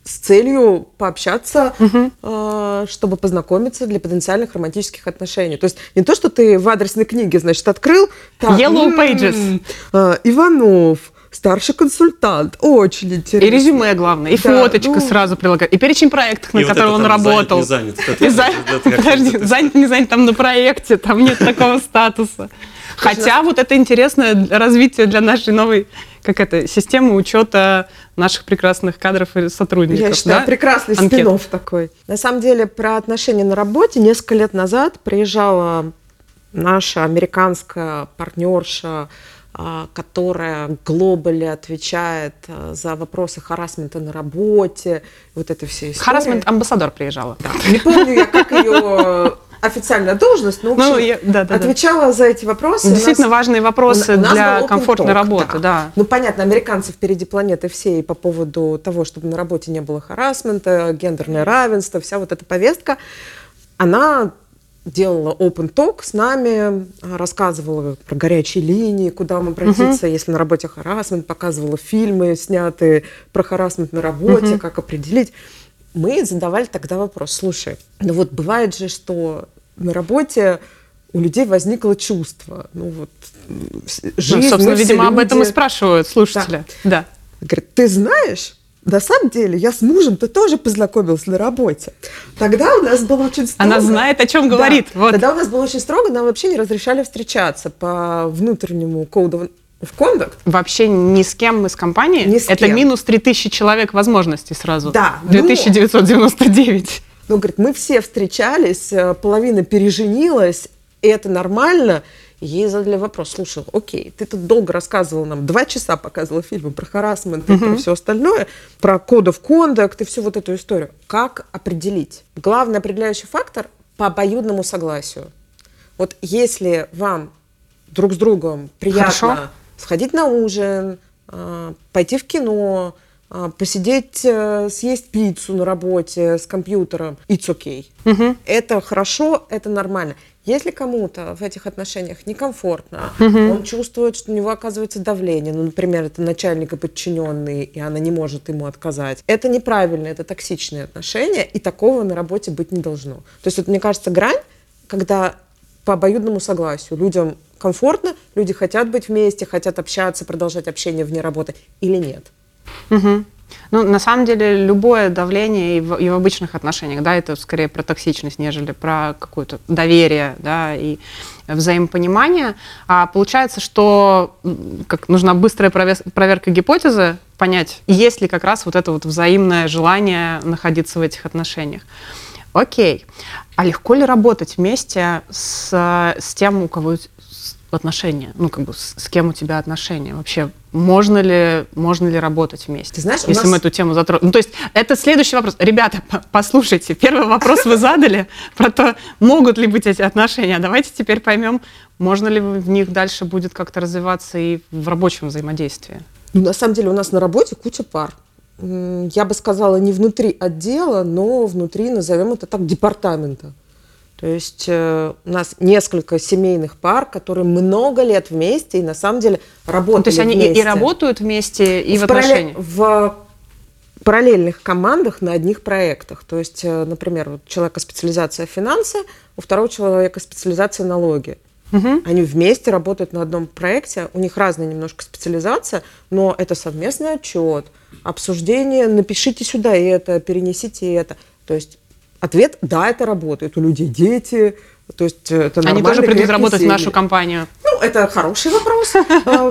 с целью пообщаться, угу. э, чтобы познакомиться для потенциальных романтических отношений. То есть не то, что ты в адресной книге, значит, открыл... Так, Yellow Pages. Э, Иванов, старший консультант, очень интересно. И резюме, главное, и да, фоточка ну... сразу прилагать, и перечень проектов, на которых он работал. Занят, не занят. Подожди, занят, не занят, там на проекте, там нет такого статуса. Хотя вот это интересное развитие для нашей новой как это, система учета наших прекрасных кадров и сотрудников. Я считаю, да? прекрасный спин такой. На самом деле, про отношения на работе несколько лет назад приезжала наша американская партнерша, а, которая глобально отвечает а, за вопросы харасмента на работе, вот это все истории. Харасмент амбассадор приезжала. Да. Не помню я, как ее официальная должность, но ну, я, да, да, отвечала да. за эти вопросы. Действительно нас, важные вопросы у, у для комфортной talk, работы, да. да. Ну, понятно, американцы впереди планеты всей по поводу того, чтобы на работе не было харасмента, гендерное равенство, вся вот эта повестка, она делала open talk с нами, рассказывала про горячие линии, куда вам обратиться, uh-huh. если на работе харасмент, показывала фильмы, снятые про харасмент на работе, uh-huh. как определить мы задавали тогда вопрос, слушай, ну вот бывает же, что на работе у людей возникло чувство, ну вот жизнь, ну, собственно, видимо, люди... об этом и спрашивают слушатели. Да. да. Говорит, ты знаешь, на самом деле, я с мужем-то тоже познакомился на работе. Тогда у нас было очень строго. Она знает, о чем говорит. Да. Вот. Тогда у нас было очень строго, нам вообще не разрешали встречаться по внутреннему коду в контакт. Вообще ни с кем мы с компанией. Ни с Это кем. минус 3000 человек возможностей сразу. Да, но- 2999. Ну, говорит, мы все встречались, э, половина переженилась, и это нормально. И Ей задали вопрос, слушай, окей, ты тут долго рассказывал нам, два часа показывала фильмы про харасмент и про все остальное, про кодов кондакт и всю вот эту историю. Как определить? Главный определяющий фактор по обоюдному согласию. Вот если вам друг с другом приятно Хорошо. сходить на ужин, а, пойти в кино, посидеть, э, съесть пиццу на работе с компьютером, it's okay. Это хорошо, это нормально. Если кому-то в этих отношениях некомфортно, он чувствует, что у него оказывается давление, ну, например, это начальник и подчиненный, и она не может ему отказать, это неправильно, это токсичные отношения, и такого на работе быть не должно. То есть, вот, мне кажется, грань, когда по обоюдному согласию людям комфортно, люди хотят быть вместе, хотят общаться, продолжать общение вне работы или нет. Мгм. Ну, на самом деле, любое давление и в, и в обычных отношениях, да, это скорее про токсичность, нежели про какое-то доверие, да, и взаимопонимание. А получается, что как нужна быстрая провес- проверка гипотезы, понять, есть ли как раз вот это вот взаимное желание находиться в этих отношениях. Окей. А легко ли работать вместе с, с тем, у кого отношения? Ну, как бы с, с кем у тебя отношения? Вообще, можно ли, можно ли работать вместе? Ты знаешь, если нас- мы эту тему затронули. Ну, то есть, это следующий вопрос. Ребята, по- послушайте, первый вопрос вы задали про то, могут ли быть эти отношения. Давайте теперь поймем, можно ли в них дальше будет как-то развиваться и в рабочем взаимодействии. Ну, на самом деле у нас на работе куча пар. Я бы сказала, не внутри отдела, но внутри, назовем это так, департамента. То есть э, у нас несколько семейных пар, которые много лет вместе и на самом деле работают Ну, то есть они и- и, вместе. работают вместе, и в, паралле- отношениях. в параллельных командах на одних проектах. То есть, э, например, вот у человека специализация финансы, у второго человека специализация налоги. Они вместе работают на одном проекте, у них разная немножко специализация, но это совместный отчет, обсуждение, напишите сюда это, перенесите это. То есть ответ – да, это работает. У людей дети, то есть э, это Они тоже придут работать в семьи. нашу компанию. Ну, это хороший вопрос. А,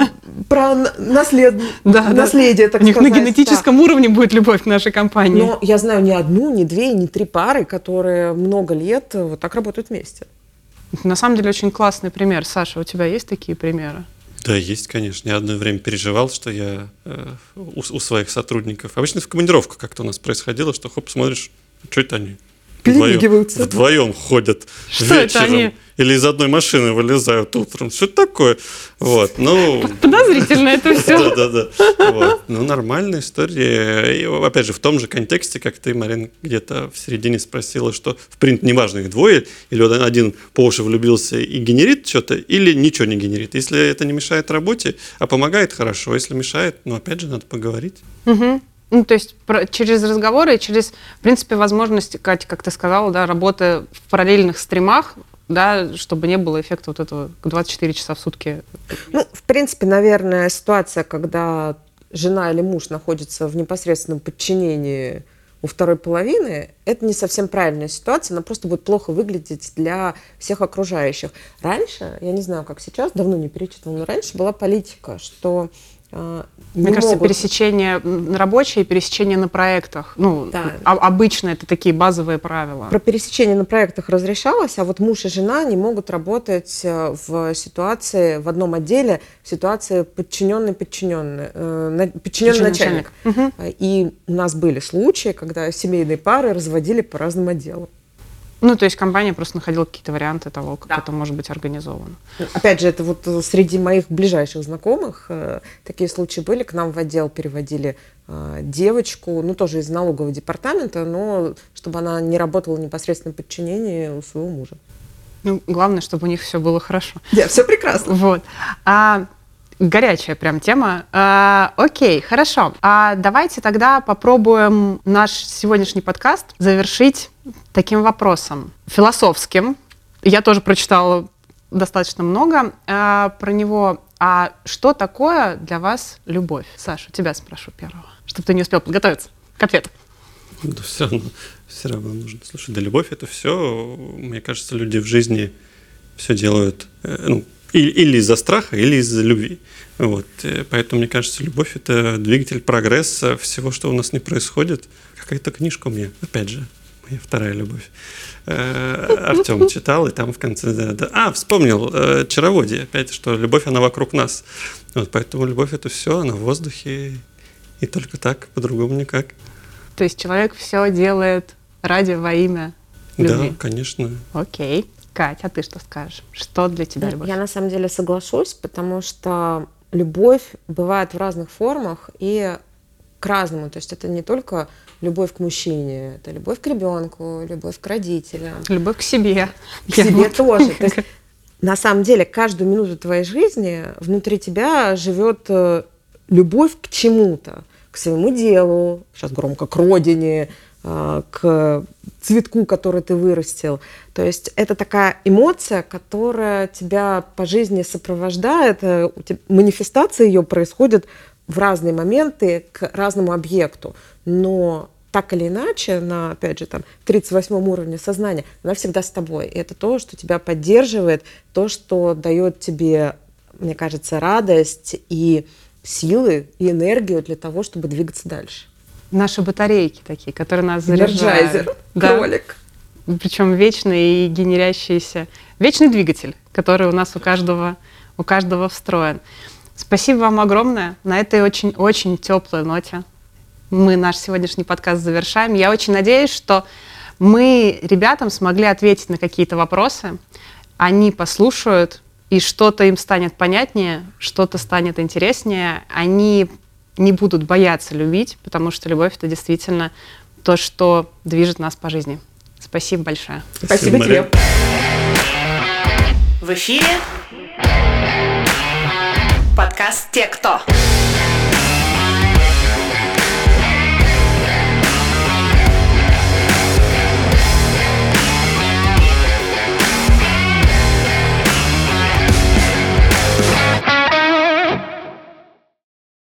Про наслед- Да, наследие, так У них на да. генетическом уровне будет любовь к нашей компании. Но я знаю не одну, не две, не три пары, которые много лет э, вот так работают вместе. На самом деле очень классный пример. Саша, у тебя есть такие примеры? Да, есть, конечно. Я одно время переживал, что я э, у, у своих сотрудников... Обычно в командировках как-то у нас происходило, что хоп, смотришь, что это они? Перемигиваются. Вдвоем ходят Что это вечером. они? Или из одной машины вылезают утром. Что это такое? Вот, ну... Подозрительно это все. Да-да-да. Вот. Ну, нормальная история. И, опять же, в том же контексте, как ты, Марин, где-то в середине спросила, что, в принципе, неважно, их двое, или один по уши влюбился и генерит что-то, или ничего не генерит. Если это не мешает работе, а помогает, хорошо. Если мешает, ну, опять же, надо поговорить. Мгм. Ну, то есть про- через разговоры через, в принципе, возможность, Катя, как ты сказала, да, работы в параллельных стримах, да, чтобы не было эффекта вот этого 24 часа в сутки. Ну, в принципе, наверное, ситуация, когда жена или муж находится в непосредственном подчинении у второй половины, это не совсем правильная ситуация, она просто будет плохо выглядеть для всех окружающих. Раньше, я не знаю, как сейчас, давно не перечитывала, но раньше была политика, что Мне не кажется, могут- пересечение рабочее пересечение на проектах. Ну, Да. а- обычно это такие базовые правила. Про пересечение на проектах разрешалось, а вот муж и жена не могут работать э, в ситуации, в одном отделе, в ситуации подчиненный-подчиненный, э, подчиненный начальник. Мгм. Э, И у нас были случаи, когда семейные пары разводили по разным отделам. Ну, то есть компания просто находила какие-то варианты того, как Да. это может быть организовано. Опять же, это вот э, среди моих ближайших знакомых э, такие случаи были. К нам в отдел переводили э, девочку, ну тоже из налогового департамента, но чтобы она не работала в непосредственном подчинении у своего мужа. Ну, главное, чтобы у них все было хорошо. Да, все прекрасно. Вот. А, горячая прям тема. А, окей, хорошо. А давайте тогда попробуем наш сегодняшний подкаст завершить таким вопросом. Философским. Я тоже прочитала достаточно много а, про него. А что такое для вас любовь? Саша, тебя спрошу первого, чтобы ты не успел подготовиться к ответу. Да все равно, все равно нужно. Слушай, да любовь это все, мне кажется, люди в жизни все делают, э, ну, Или из-за страха, или из-за любви. Вот. Э, Поэтому, мне кажется, любовь – это двигатель прогресса всего, что у нас не происходит. Какая-то книжка у меня, опять же, моя вторая любовь. Артем читал, и там в конце... да, да. А, вспомнил, э, «Чароводие», опять, что любовь, она вокруг нас. Вот, поэтому любовь – это все, она в воздухе, и только так, по-другому никак. То есть человек все делает ради во имя любви. Да, конечно. Окей. Катя, а ты что скажешь? Что для тебя любовь? Я на самом деле соглашусь, потому что любовь бывает в разных формах и к разному. То есть это не только любовь к мужчине, это любовь к ребенку, любовь к родителям, Любовь к себе. к себе тоже. То есть, на самом деле, каждую минуту твоей жизни внутри тебя живет э, любовь к чему-то, к своему делу, сейчас громко, к родине, э, к цветку, который ты вырастил. То есть это такая эмоция, которая тебя по жизни сопровождает. э, Манифестация ее происходит в разные моменты к разному объекту. Но так или иначе, на, опять же, там, 38 уровне сознания, она всегда с тобой. И это то, что тебя поддерживает, то, что дает тебе, мне кажется, радость и силы, и энергию для того, чтобы двигаться дальше. Наши батарейки такие, которые нас заряжают. Энерджайзер, Да. кролик. Причем вечный и генерящийся. Вечный двигатель, который у нас у каждого, у каждого встроен. Спасибо вам огромное. На этой очень-очень теплой ноте мы наш сегодняшний подкаст завершаем. Я очень надеюсь, что мы ребятам смогли ответить на какие-то вопросы. Они послушают, и что-то им станет понятнее, что-то станет интереснее. Они не будут бояться любить, потому что любовь — это действительно то, что движет нас по жизни. Спасибо большое. Спасибо тебе. Мария. В эфире подкаст «Те, кто».